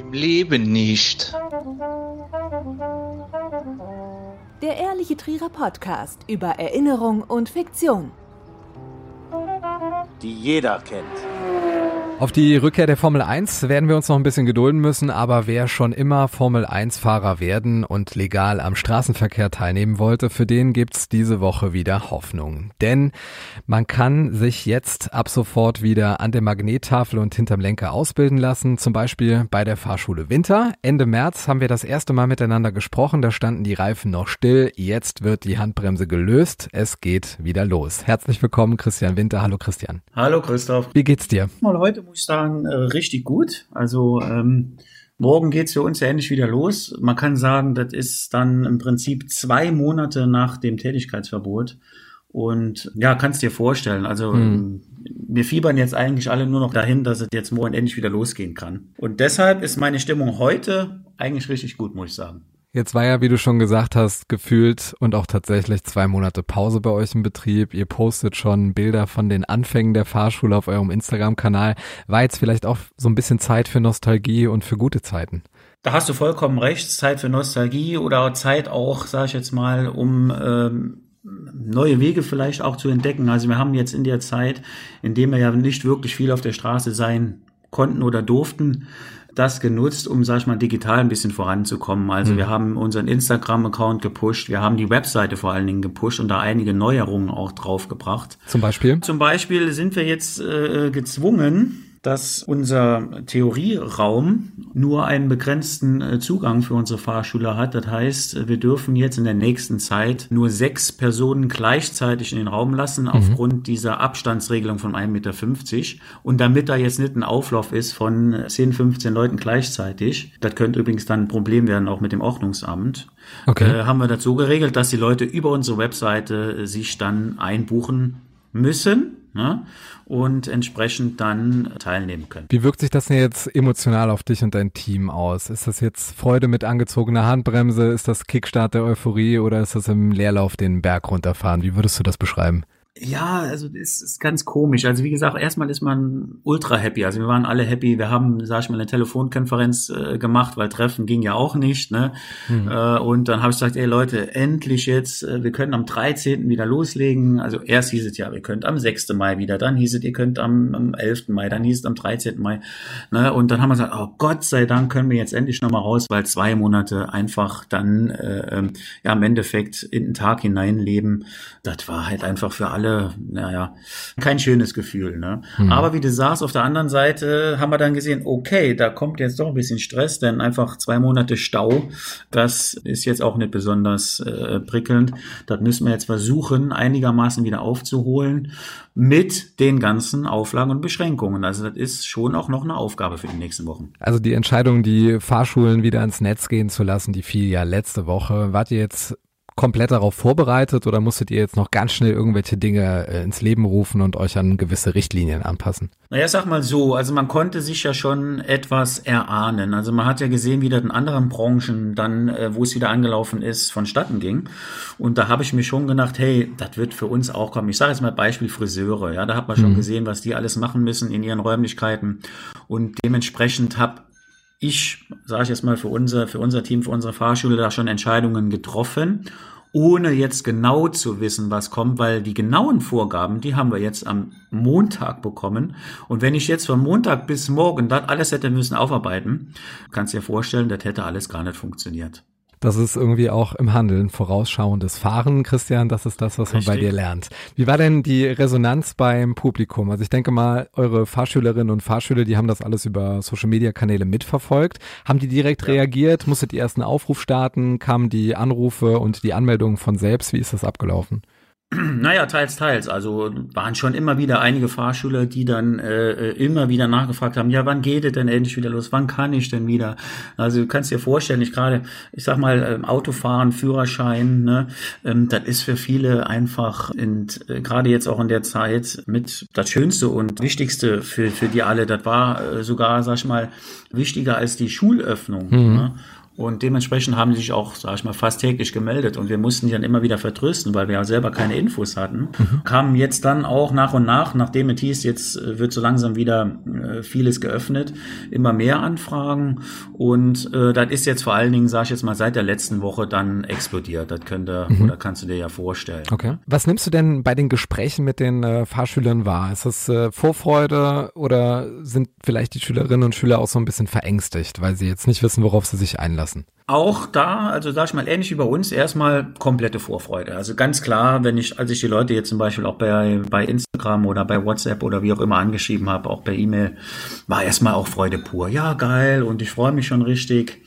Im Leben nicht. Der Ehrliche Trierer Podcast über Erinnerung und Fiktion. Die jeder kennt. Auf die Rückkehr der Formel 1 werden wir uns noch ein bisschen gedulden müssen, aber wer schon immer Formel 1 Fahrer werden und legal am Straßenverkehr teilnehmen wollte, für den gibt's diese Woche wieder Hoffnung. Denn man kann sich jetzt ab sofort wieder an der Magnettafel und hinterm Lenker ausbilden lassen, zum Beispiel bei der Fahrschule Winter. Ende März haben wir das erste Mal miteinander gesprochen, da standen die Reifen noch still, jetzt wird die Handbremse gelöst, es geht wieder los. Herzlich willkommen Christian Winter, hallo Christian. Hallo Christoph. Wie geht's dir? Mal heute muss ich sagen, äh, richtig gut. Also ähm, morgen geht's für uns ja endlich wieder los. Man kann sagen, das ist dann im Prinzip zwei Monate nach dem Tätigkeitsverbot. Und ja, kannst dir vorstellen, also hm. wir fiebern jetzt eigentlich alle nur noch dahin, dass es jetzt morgen endlich wieder losgehen kann. Und deshalb ist meine Stimmung heute eigentlich richtig gut, muss ich sagen. Jetzt war ja, wie du schon gesagt hast, gefühlt und auch tatsächlich zwei Monate Pause bei euch im Betrieb. Ihr postet schon Bilder von den Anfängen der Fahrschule auf eurem Instagram-Kanal. War jetzt vielleicht auch so ein bisschen Zeit für Nostalgie und für gute Zeiten? Da hast du vollkommen recht. Zeit für Nostalgie oder Zeit auch, sage ich jetzt mal, um ähm, neue Wege vielleicht auch zu entdecken. Also wir haben jetzt in der Zeit, in dem wir ja nicht wirklich viel auf der Straße sein konnten oder durften, das genutzt, um, sag ich mal, digital ein bisschen voranzukommen. Also mhm. wir haben unseren Instagram-Account gepusht, wir haben die Webseite vor allen Dingen gepusht und da einige Neuerungen auch draufgebracht. Zum Beispiel? Zum Beispiel sind wir jetzt äh, gezwungen, dass unser Theorieraum nur einen begrenzten äh, Zugang für unsere Fahrschüler hat. Das heißt, wir dürfen jetzt in der nächsten Zeit nur sechs Personen gleichzeitig in den Raum lassen, mhm. aufgrund dieser Abstandsregelung von 1,50 Meter. Und damit da jetzt nicht ein Auflauf ist von 10, 15 Leuten gleichzeitig, das könnte übrigens dann ein Problem werden, auch mit dem Ordnungsamt, okay. äh, haben wir dazu geregelt, dass die Leute über unsere Webseite äh, sich dann einbuchen müssen ne? und entsprechend dann teilnehmen können. Wie wirkt sich das denn jetzt emotional auf dich und dein Team aus? Ist das jetzt Freude mit angezogener Handbremse? Ist das Kickstart der Euphorie oder ist das im Leerlauf den Berg runterfahren? Wie würdest du das beschreiben? Ja, also das ist ganz komisch. Also wie gesagt, erstmal ist man ultra happy. Also wir waren alle happy. Wir haben, sag ich mal, eine Telefonkonferenz äh, gemacht, weil Treffen ging ja auch nicht. Ne? Mhm. Äh, und dann habe ich gesagt, ey Leute, endlich jetzt, äh, wir können am 13. wieder loslegen. Also erst hieß es ja, wir könnt am 6. Mai wieder. Dann hieß es, ihr könnt am, am 11. Mai. Dann hieß es am 13. Mai. Ne? Und dann haben wir gesagt, oh Gott sei Dank können wir jetzt endlich nochmal raus, weil zwei Monate einfach dann äh, ähm, ja im Endeffekt in den Tag hineinleben. Das war halt einfach für alle alle, naja, kein schönes Gefühl. Ne? Mhm. Aber wie du sagst, auf der anderen Seite haben wir dann gesehen, okay, da kommt jetzt doch ein bisschen Stress, denn einfach zwei Monate Stau, das ist jetzt auch nicht besonders äh, prickelnd. Das müssen wir jetzt versuchen, einigermaßen wieder aufzuholen mit den ganzen Auflagen und Beschränkungen. Also das ist schon auch noch eine Aufgabe für die nächsten Wochen. Also die Entscheidung, die Fahrschulen wieder ins Netz gehen zu lassen, die fiel ja letzte Woche. Wart ihr jetzt komplett darauf vorbereitet oder musstet ihr jetzt noch ganz schnell irgendwelche Dinge äh, ins Leben rufen und euch an gewisse Richtlinien anpassen? Naja, sag mal so, also man konnte sich ja schon etwas erahnen. Also man hat ja gesehen, wie das in anderen Branchen dann, äh, wo es wieder angelaufen ist, vonstatten ging. Und da habe ich mir schon gedacht, hey, das wird für uns auch kommen. Ich sage jetzt mal Beispiel Friseure. Ja, da hat man schon mhm. gesehen, was die alles machen müssen in ihren Räumlichkeiten. Und dementsprechend habe ich, sage ich jetzt mal, für unser, für unser Team, für unsere Fahrschule da schon Entscheidungen getroffen, ohne jetzt genau zu wissen, was kommt, weil die genauen Vorgaben, die haben wir jetzt am Montag bekommen. Und wenn ich jetzt von Montag bis morgen das alles hätte müssen aufarbeiten, kannst du dir vorstellen, das hätte alles gar nicht funktioniert. Das ist irgendwie auch im Handeln vorausschauendes Fahren, Christian. Das ist das, was Richtig. man bei dir lernt. Wie war denn die Resonanz beim Publikum? Also ich denke mal, eure Fahrschülerinnen und Fahrschüler, die haben das alles über Social-Media-Kanäle mitverfolgt. Haben die direkt ja. reagiert? Musstet ihr erst einen Aufruf starten? Kamen die Anrufe und die Anmeldungen von selbst? Wie ist das abgelaufen? Naja, teils, teils. Also waren schon immer wieder einige Fahrschüler, die dann äh, immer wieder nachgefragt haben, ja, wann geht es denn endlich wieder los? Wann kann ich denn wieder? Also du kannst dir vorstellen, ich gerade, ich sag mal, ähm, Autofahren, Führerschein, ne, ähm, das ist für viele einfach, äh, gerade jetzt auch in der Zeit mit das Schönste und Wichtigste für, für die alle. Das war äh, sogar, sag ich mal, wichtiger als die Schulöffnung. Mhm. Ne? Und dementsprechend haben sie sich auch, sag ich mal, fast täglich gemeldet. Und wir mussten die dann immer wieder vertrösten, weil wir ja selber keine Infos hatten. Mhm. Kamen jetzt dann auch nach und nach, nachdem es hieß, jetzt äh, wird so langsam wieder äh, vieles geöffnet, immer mehr Anfragen. Und äh, das ist jetzt vor allen Dingen, sag ich jetzt mal, seit der letzten Woche dann explodiert. Das könnte mhm. oder kannst du dir ja vorstellen. Okay. Was nimmst du denn bei den Gesprächen mit den äh, Fahrschülern wahr? Ist das äh, Vorfreude oder sind vielleicht die Schülerinnen und Schüler auch so ein bisschen verängstigt, weil sie jetzt nicht wissen, worauf sie sich einlassen? Lassen? Auch da, also sag ich mal, ähnlich wie bei uns, erstmal komplette Vorfreude. Also ganz klar, wenn ich, als ich die Leute jetzt zum Beispiel auch bei, bei Instagram oder bei WhatsApp oder wie auch immer angeschrieben habe, auch per E-Mail, war erstmal auch Freude pur. Ja, geil und ich freue mich schon richtig.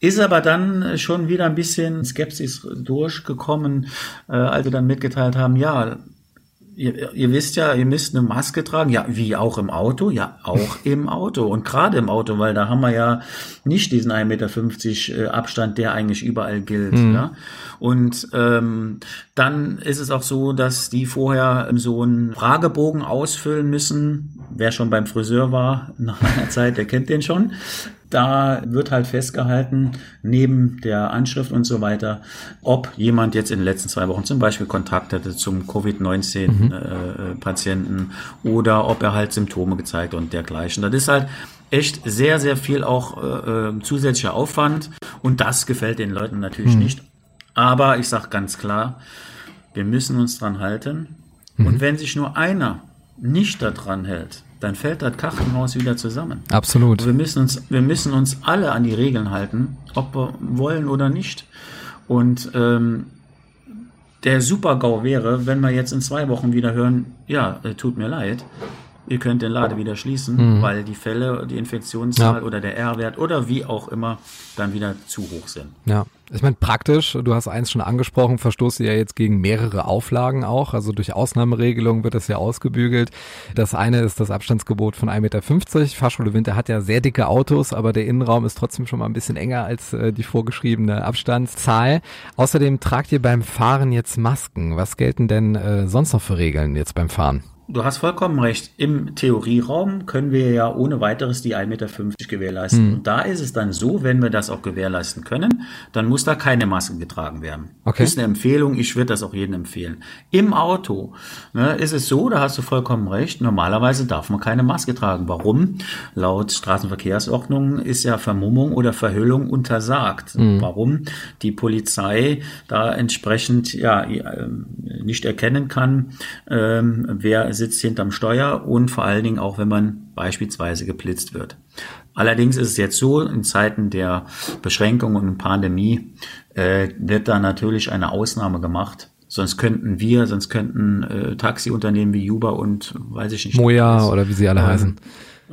Ist aber dann schon wieder ein bisschen Skepsis durchgekommen, äh, als sie dann mitgeteilt haben, ja, Ihr, ihr, wisst ja, ihr müsst eine Maske tragen. Ja, wie auch im Auto? Ja, auch im Auto. Und gerade im Auto, weil da haben wir ja nicht diesen 1,50 Meter äh, Abstand, der eigentlich überall gilt. Mhm. Ja? Und ähm, dann ist es auch so, dass die vorher so einen Fragebogen ausfüllen müssen. Wer schon beim Friseur war nach einer Zeit, der kennt den schon da wird halt festgehalten, neben der Anschrift und so weiter, ob jemand jetzt in den letzten zwei Wochen zum Beispiel Kontakt hatte zum Covid-19-Patienten mhm. äh, oder ob er halt Symptome gezeigt und dergleichen. Das ist halt echt sehr, sehr viel auch äh, äh zusätzlicher Aufwand und das gefällt den Leuten natürlich mhm. nicht. Aber ich sage ganz klar, wir müssen uns dran halten. Mhm. Und wenn sich nur einer nicht daran hält, dann fällt das Kartenhaus wieder zusammen. Absolut. Wir müssen uns, wir müssen uns alle an die Regeln halten, ob wir wollen oder nicht. Und ähm, der Super-GAU wäre, wenn wir jetzt in zwei Wochen wieder hören, ja, äh, tut mir leid, ihr könnt den Laden wieder schließen, mhm. weil die Fälle, die Infektionszahl ja. oder der R-Wert oder wie auch immer dann wieder zu hoch sind. Ja. Ich meine, praktisch, du hast eins schon angesprochen, verstoßt ihr ja jetzt gegen mehrere Auflagen auch. Also durch Ausnahmeregelungen wird das ja ausgebügelt. Das eine ist das Abstandsgebot von 1,50 Meter. Fahrschule Winter hat ja sehr dicke Autos, aber der Innenraum ist trotzdem schon mal ein bisschen enger als äh, die vorgeschriebene Abstandszahl. Außerdem tragt ihr beim Fahren jetzt Masken. Was gelten denn äh, sonst noch für Regeln jetzt beim Fahren? Du hast vollkommen recht. Im Theorieraum können wir ja ohne weiteres die 1,50 Meter gewährleisten. Hm. Und da ist es dann so, wenn wir das auch gewährleisten können, dann muss da keine Maske getragen werden. Okay. Ist eine Empfehlung, ich würde das auch jedem empfehlen. Im Auto ne, ist es so, da hast du vollkommen recht, normalerweise darf man keine Maske tragen. Warum? Laut Straßenverkehrsordnung ist ja Vermummung oder Verhüllung untersagt. Hm. Warum? Die Polizei da entsprechend ja ähm, nicht erkennen kann, ähm, wer sitzt hinterm Steuer und vor allen Dingen auch, wenn man beispielsweise geblitzt wird. Allerdings ist es jetzt so, in Zeiten der Beschränkung und Pandemie äh, wird da natürlich eine Ausnahme gemacht. Sonst könnten wir, sonst könnten äh, Taxiunternehmen wie Uber und weiß ich nicht. Moja oder wie sie alle ähm, heißen.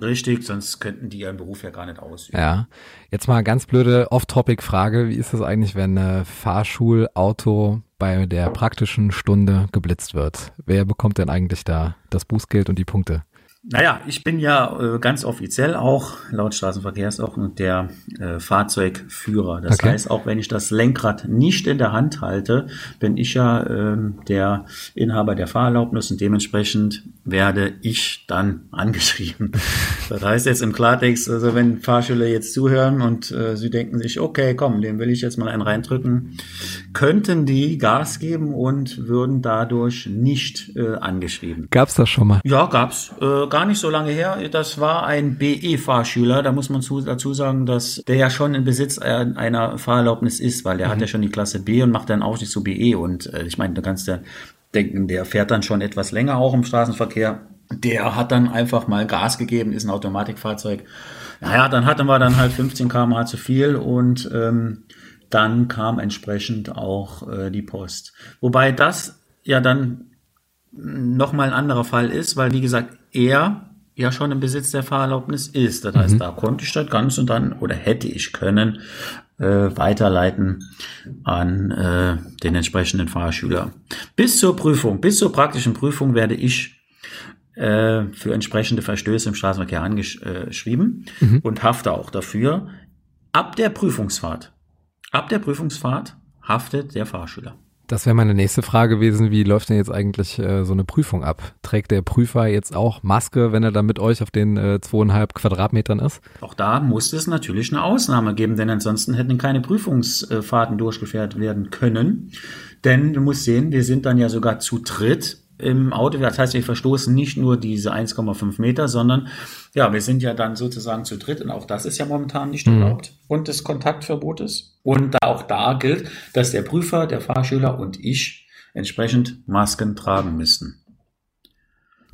Richtig, sonst könnten die ihren Beruf ja gar nicht ausüben. Ja, jetzt mal ganz blöde Off-Topic-Frage. Wie ist das eigentlich, wenn ein Fahrschulauto bei der praktischen Stunde geblitzt wird. Wer bekommt denn eigentlich da das Bußgeld und die Punkte? Naja, ich bin ja äh, ganz offiziell auch laut Straßenverkehrsordnung der äh, Fahrzeugführer. Das okay. heißt, auch wenn ich das Lenkrad nicht in der Hand halte, bin ich ja ähm, der Inhaber der Fahrerlaubnis und dementsprechend werde ich dann angeschrieben. Das heißt jetzt im Klartext, also wenn Fahrschüler jetzt zuhören und äh, sie denken sich, okay, komm, den will ich jetzt mal einen reindrücken, könnten die Gas geben und würden dadurch nicht äh, angeschrieben. Gab's das schon mal? Ja, gab's. Äh, gar nicht so lange her. Das war ein BE-Fahrschüler. Da muss man zu, dazu sagen, dass der ja schon in Besitz einer Fahrerlaubnis ist, weil der mhm. hat ja schon die Klasse B und macht dann auch nicht so BE. Und äh, ich meine, du kannst ja denken, der fährt dann schon etwas länger auch im Straßenverkehr. Der hat dann einfach mal Gas gegeben, ist ein Automatikfahrzeug. Naja, dann hatten wir dann halt 15 km/h zu viel und ähm, dann kam entsprechend auch äh, die Post. Wobei das ja dann nochmal ein anderer Fall ist, weil wie gesagt, er ja schon im Besitz der Fahrerlaubnis ist. Das heißt, mhm. da konnte ich das ganz und dann oder hätte ich können äh, weiterleiten an äh, den entsprechenden Fahrschüler. Bis zur Prüfung, bis zur praktischen Prüfung werde ich äh, für entsprechende Verstöße im Straßenverkehr angeschrieben mhm. und hafte auch dafür. Ab der Prüfungsfahrt, ab der Prüfungsfahrt haftet der Fahrschüler. Das wäre meine nächste Frage gewesen. Wie läuft denn jetzt eigentlich äh, so eine Prüfung ab? Trägt der Prüfer jetzt auch Maske, wenn er dann mit euch auf den äh, zweieinhalb Quadratmetern ist? Auch da muss es natürlich eine Ausnahme geben, denn ansonsten hätten keine Prüfungsfahrten durchgeführt werden können. Denn du musst sehen, wir sind dann ja sogar zu dritt im Auto. Das heißt, wir verstoßen nicht nur diese 1,5 Meter, sondern ja, wir sind ja dann sozusagen zu dritt und auch das ist ja momentan nicht mhm. erlaubt. Und des Kontaktverbotes. Und auch da gilt, dass der Prüfer, der Fahrschüler und ich entsprechend Masken tragen müssten.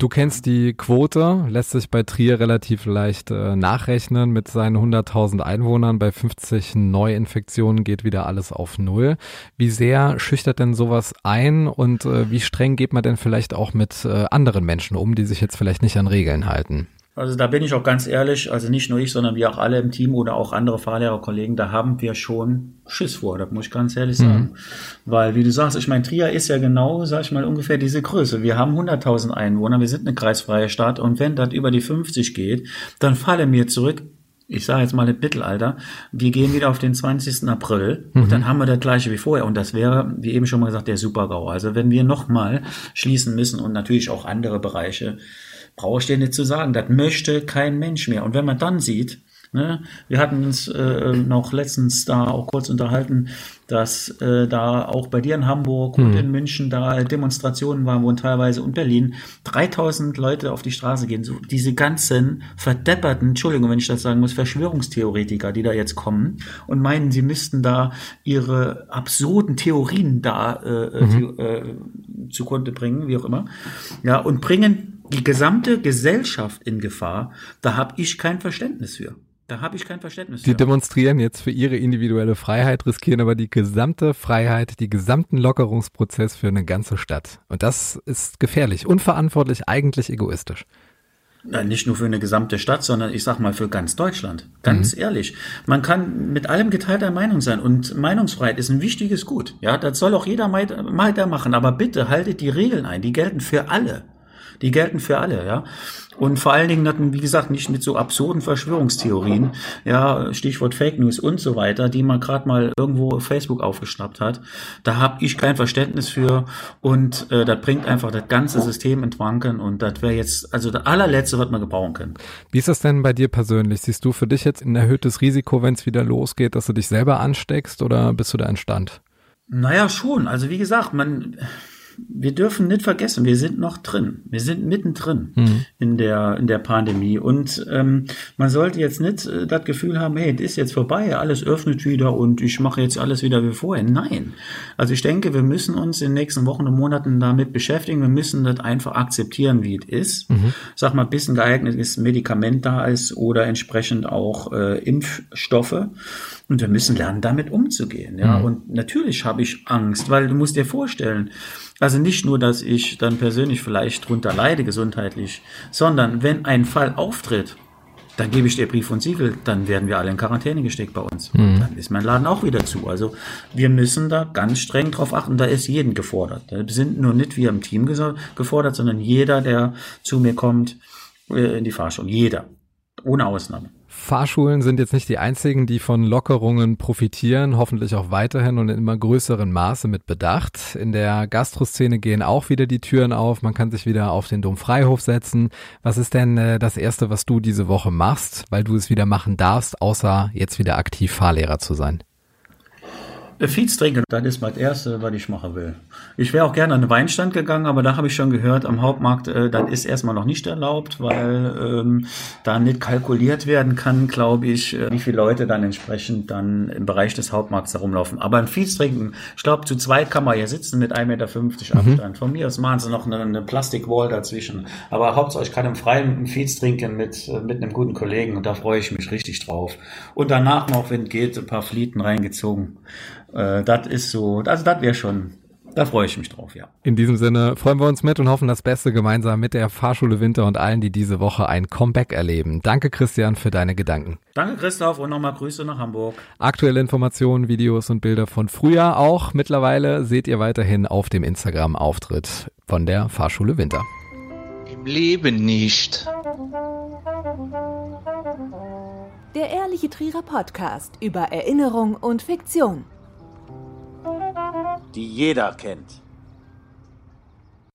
Du kennst die Quote, lässt sich bei Trier relativ leicht äh, nachrechnen mit seinen 100.000 Einwohnern. Bei 50 Neuinfektionen geht wieder alles auf Null. Wie sehr schüchtert denn sowas ein und äh, wie streng geht man denn vielleicht auch mit äh, anderen Menschen um, die sich jetzt vielleicht nicht an Regeln halten? Also da bin ich auch ganz ehrlich, also nicht nur ich, sondern wir auch alle im Team oder auch andere Fahrlehrerkollegen, da haben wir schon Schiss vor, da muss ich ganz ehrlich sagen. Mhm. Weil, wie du sagst, ich meine, Trier ist ja genau, sag ich mal, ungefähr diese Größe. Wir haben 100.000 Einwohner, wir sind eine kreisfreie Stadt und wenn das über die 50 geht, dann falle mir zurück, ich sage jetzt mal das Mittelalter, wir gehen wieder auf den 20. April mhm. und dann haben wir das gleiche wie vorher und das wäre, wie eben schon mal gesagt, der Supergau. Also wenn wir nochmal schließen müssen und natürlich auch andere Bereiche, brauche ich dir nicht zu sagen. Das möchte kein Mensch mehr. Und wenn man dann sieht, ne, wir hatten uns äh, noch letztens da auch kurz unterhalten, dass äh, da auch bei dir in Hamburg hm. und in München da Demonstrationen waren, wo teilweise und Berlin 3000 Leute auf die Straße gehen. So diese ganzen verdepperten, Entschuldigung, wenn ich das sagen muss, Verschwörungstheoretiker, die da jetzt kommen und meinen, sie müssten da ihre absurden Theorien da äh, mhm. äh, zugrunde bringen, wie auch immer. Ja, und bringen die gesamte Gesellschaft in Gefahr, da habe ich kein Verständnis für. Da habe ich kein Verständnis für. Die demonstrieren jetzt für ihre individuelle Freiheit, riskieren aber die gesamte Freiheit, die gesamten Lockerungsprozess für eine ganze Stadt. Und das ist gefährlich, unverantwortlich, eigentlich egoistisch. Nicht nur für eine gesamte Stadt, sondern ich sag mal für ganz Deutschland. Ganz mhm. ehrlich. Man kann mit allem geteilter Meinung sein und Meinungsfreiheit ist ein wichtiges Gut. Ja, das soll auch jeder weitermachen. Aber bitte haltet die Regeln ein. Die gelten für alle. Die gelten für alle, ja. Und vor allen Dingen hatten, wie gesagt, nicht mit so absurden Verschwörungstheorien, ja, Stichwort Fake News und so weiter, die man gerade mal irgendwo auf Facebook aufgeschnappt hat. Da habe ich kein Verständnis für und äh, das bringt einfach das ganze System in Wanken und das wäre jetzt, also das allerletzte, was man gebrauchen können. Wie ist das denn bei dir persönlich? Siehst du für dich jetzt ein erhöhtes Risiko, wenn es wieder losgeht, dass du dich selber ansteckst oder bist du da entstand? Naja, schon. Also wie gesagt, man wir dürfen nicht vergessen, wir sind noch drin. Wir sind mittendrin mhm. in der in der Pandemie und ähm, man sollte jetzt nicht äh, das Gefühl haben, hey, das ist jetzt vorbei, alles öffnet wieder und ich mache jetzt alles wieder wie vorher. Nein, also ich denke, wir müssen uns in den nächsten Wochen und Monaten damit beschäftigen. Wir müssen das einfach akzeptieren, wie es ist. Mhm. Sag mal, bis ein geeignetes Medikament da ist oder entsprechend auch äh, Impfstoffe. Und wir müssen lernen, damit umzugehen. Ja, mhm. und natürlich habe ich Angst, weil du musst dir vorstellen, also nicht nur, dass ich dann persönlich vielleicht drunter leide gesundheitlich, sondern wenn ein Fall auftritt, dann gebe ich dir Brief und Siegel, dann werden wir alle in Quarantäne gesteckt bei uns. Mhm. Dann ist mein Laden auch wieder zu. Also wir müssen da ganz streng drauf achten. Da ist jeden gefordert. Da sind nur nicht wir im Team gefordert, sondern jeder, der zu mir kommt äh, in die Fahrschule. Jeder. Ohne Ausnahme. Fahrschulen sind jetzt nicht die einzigen, die von Lockerungen profitieren, hoffentlich auch weiterhin und in immer größerem Maße mit Bedacht. In der Gastroszene gehen auch wieder die Türen auf, man kann sich wieder auf den Domfreihof setzen. Was ist denn äh, das Erste, was du diese Woche machst, weil du es wieder machen darfst, außer jetzt wieder aktiv Fahrlehrer zu sein? Feeds trinken, das ist mein Erste, was ich machen will. Ich wäre auch gerne an den Weinstand gegangen, aber da habe ich schon gehört, am Hauptmarkt, äh, das ist erstmal noch nicht erlaubt, weil ähm, da nicht kalkuliert werden kann, glaube ich, äh, wie viele Leute dann entsprechend dann im Bereich des Hauptmarkts herumlaufen. Aber ein Feeds trinken, ich glaube, zu zweit kann man hier sitzen mit 1,50 Meter mhm. Abstand. Von mir aus machen sie noch eine, eine Plastikwall dazwischen. Aber Hauptsache, ich kann im Freien ein Feeds trinken mit, äh, mit einem guten Kollegen und da freue ich mich richtig drauf. Und danach noch, wenn es geht, ein paar Flieten reingezogen. Äh, das ist so, also das wäre schon, da freue ich mich drauf, ja. In diesem Sinne freuen wir uns mit und hoffen das Beste gemeinsam mit der Fahrschule Winter und allen, die diese Woche ein Comeback erleben. Danke Christian für deine Gedanken. Danke Christoph und nochmal Grüße nach Hamburg. Aktuelle Informationen, Videos und Bilder von früher auch mittlerweile seht ihr weiterhin auf dem Instagram-Auftritt von der Fahrschule Winter. Im Leben nicht. Der ehrliche Trierer Podcast über Erinnerung und Fiktion. Die jeder kennt.